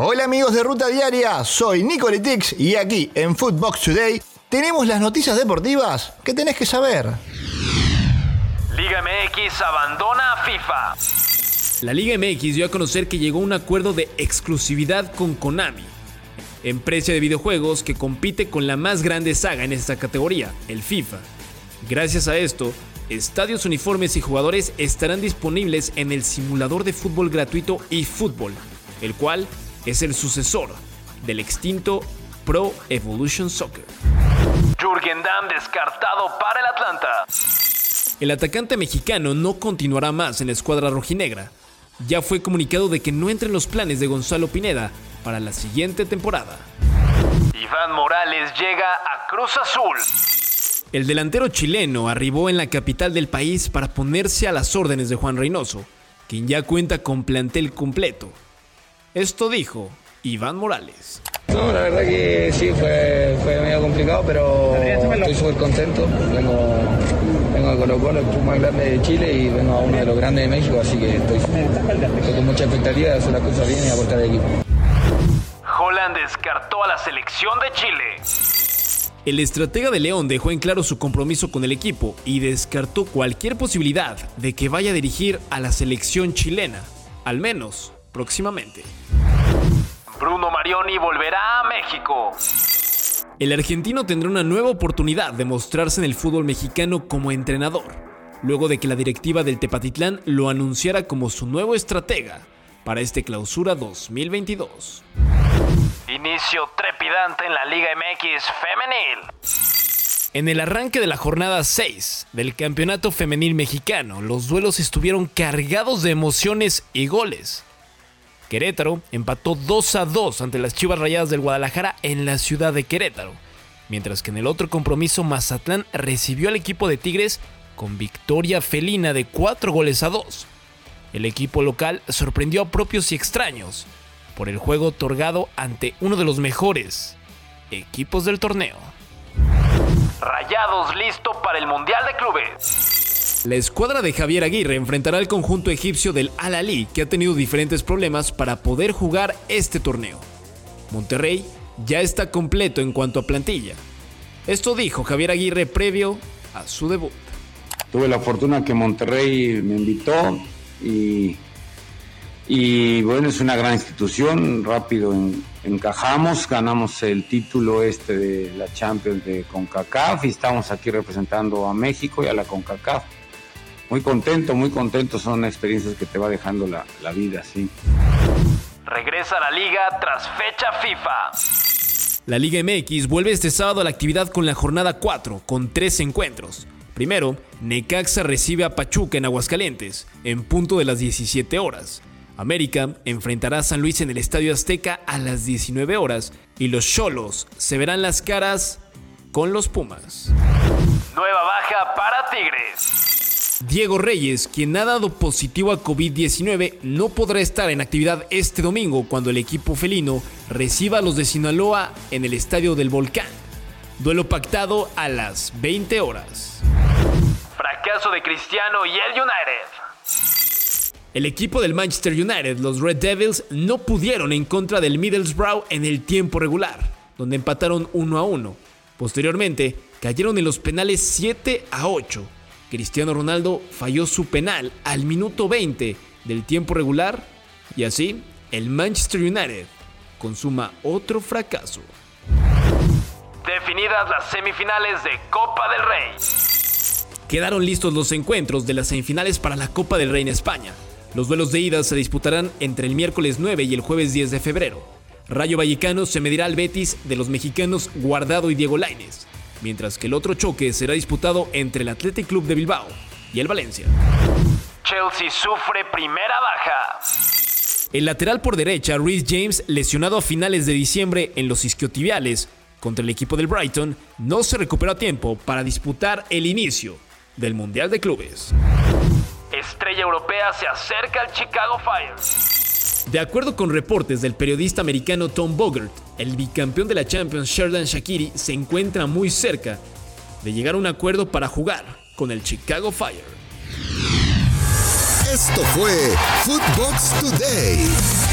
Hola amigos de Ruta Diaria, soy Nicolitix y aquí en Footbox Today tenemos las noticias deportivas que tenés que saber. Liga MX abandona a FIFA. La Liga MX dio a conocer que llegó a un acuerdo de exclusividad con Konami, empresa de videojuegos que compite con la más grande saga en esta categoría, el FIFA. Gracias a esto, estadios, uniformes y jugadores estarán disponibles en el simulador de fútbol gratuito eFootball, el cual es el sucesor del extinto Pro Evolution Soccer. Jürgen Damm descartado para el Atlanta. El atacante mexicano no continuará más en la escuadra rojinegra. Ya fue comunicado de que no entra en los planes de Gonzalo Pineda para la siguiente temporada. Iván Morales llega a Cruz Azul. El delantero chileno arribó en la capital del país para ponerse a las órdenes de Juan Reynoso, quien ya cuenta con plantel completo. Esto dijo Iván Morales. No, la verdad que sí, fue, fue medio complicado, pero estoy súper contento. Vengo, vengo a Colo Colo, el club más grande de Chile, y vengo a uno de los grandes de México, así que estoy, estoy con mucha expectativa de hacer las cosas bien y aportar al equipo. Holland descartó a la selección de Chile. El estratega de León dejó en claro su compromiso con el equipo y descartó cualquier posibilidad de que vaya a dirigir a la selección chilena, al menos próximamente. Bruno Marioni volverá a México. El argentino tendrá una nueva oportunidad de mostrarse en el fútbol mexicano como entrenador, luego de que la directiva del Tepatitlán lo anunciara como su nuevo estratega para este clausura 2022. Inicio trepidante en la Liga MX femenil. En el arranque de la jornada 6 del Campeonato Femenil Mexicano, los duelos estuvieron cargados de emociones y goles. Querétaro empató 2 a 2 ante las Chivas Rayadas del Guadalajara en la ciudad de Querétaro, mientras que en el otro compromiso Mazatlán recibió al equipo de Tigres con victoria felina de 4 goles a 2. El equipo local sorprendió a propios y extraños por el juego otorgado ante uno de los mejores equipos del torneo. Rayados listo para el Mundial de Clubes. La escuadra de Javier Aguirre enfrentará al conjunto egipcio del Al Ali, que ha tenido diferentes problemas para poder jugar este torneo. Monterrey ya está completo en cuanto a plantilla. Esto dijo Javier Aguirre previo a su debut. Tuve la fortuna que Monterrey me invitó y, y bueno, es una gran institución, rápido en- encajamos, ganamos el título este de la Champions de CONCACAF y estamos aquí representando a México y a la CONCACAF. Muy contento, muy contento, son experiencias que te va dejando la, la vida, sí. Regresa a la liga tras fecha FIFA. La Liga MX vuelve este sábado a la actividad con la jornada 4, con tres encuentros. Primero, Necaxa recibe a Pachuca en Aguascalientes, en punto de las 17 horas. América enfrentará a San Luis en el Estadio Azteca a las 19 horas y los Cholos se verán las caras con los Pumas. Nueva baja para Tigres. Diego Reyes, quien ha dado positivo a COVID-19, no podrá estar en actividad este domingo cuando el equipo felino reciba a los de Sinaloa en el Estadio del Volcán. Duelo pactado a las 20 horas. Fracaso de Cristiano y el United. El equipo del Manchester United, los Red Devils, no pudieron en contra del Middlesbrough en el tiempo regular, donde empataron 1 a 1. Posteriormente, cayeron en los penales 7 a 8. Cristiano Ronaldo falló su penal al minuto 20 del tiempo regular y así el Manchester United consuma otro fracaso. Definidas las semifinales de Copa del Rey. Quedaron listos los encuentros de las semifinales para la Copa del Rey en España. Los duelos de ida se disputarán entre el miércoles 9 y el jueves 10 de febrero. Rayo Vallecano se medirá al Betis de los mexicanos Guardado y Diego Lainez, mientras que el otro choque será disputado entre el Athletic Club de Bilbao y el Valencia. Chelsea sufre primera baja. El lateral por derecha, Reece James, lesionado a finales de diciembre en los isquiotibiales contra el equipo del Brighton, no se recuperó a tiempo para disputar el inicio del Mundial de Clubes. Estrella europea se acerca al Chicago Fire. De acuerdo con reportes del periodista americano Tom Bogert, el bicampeón de la Champions Sheridan Shakiri se encuentra muy cerca de llegar a un acuerdo para jugar con el Chicago Fire. Esto fue Footbox Today.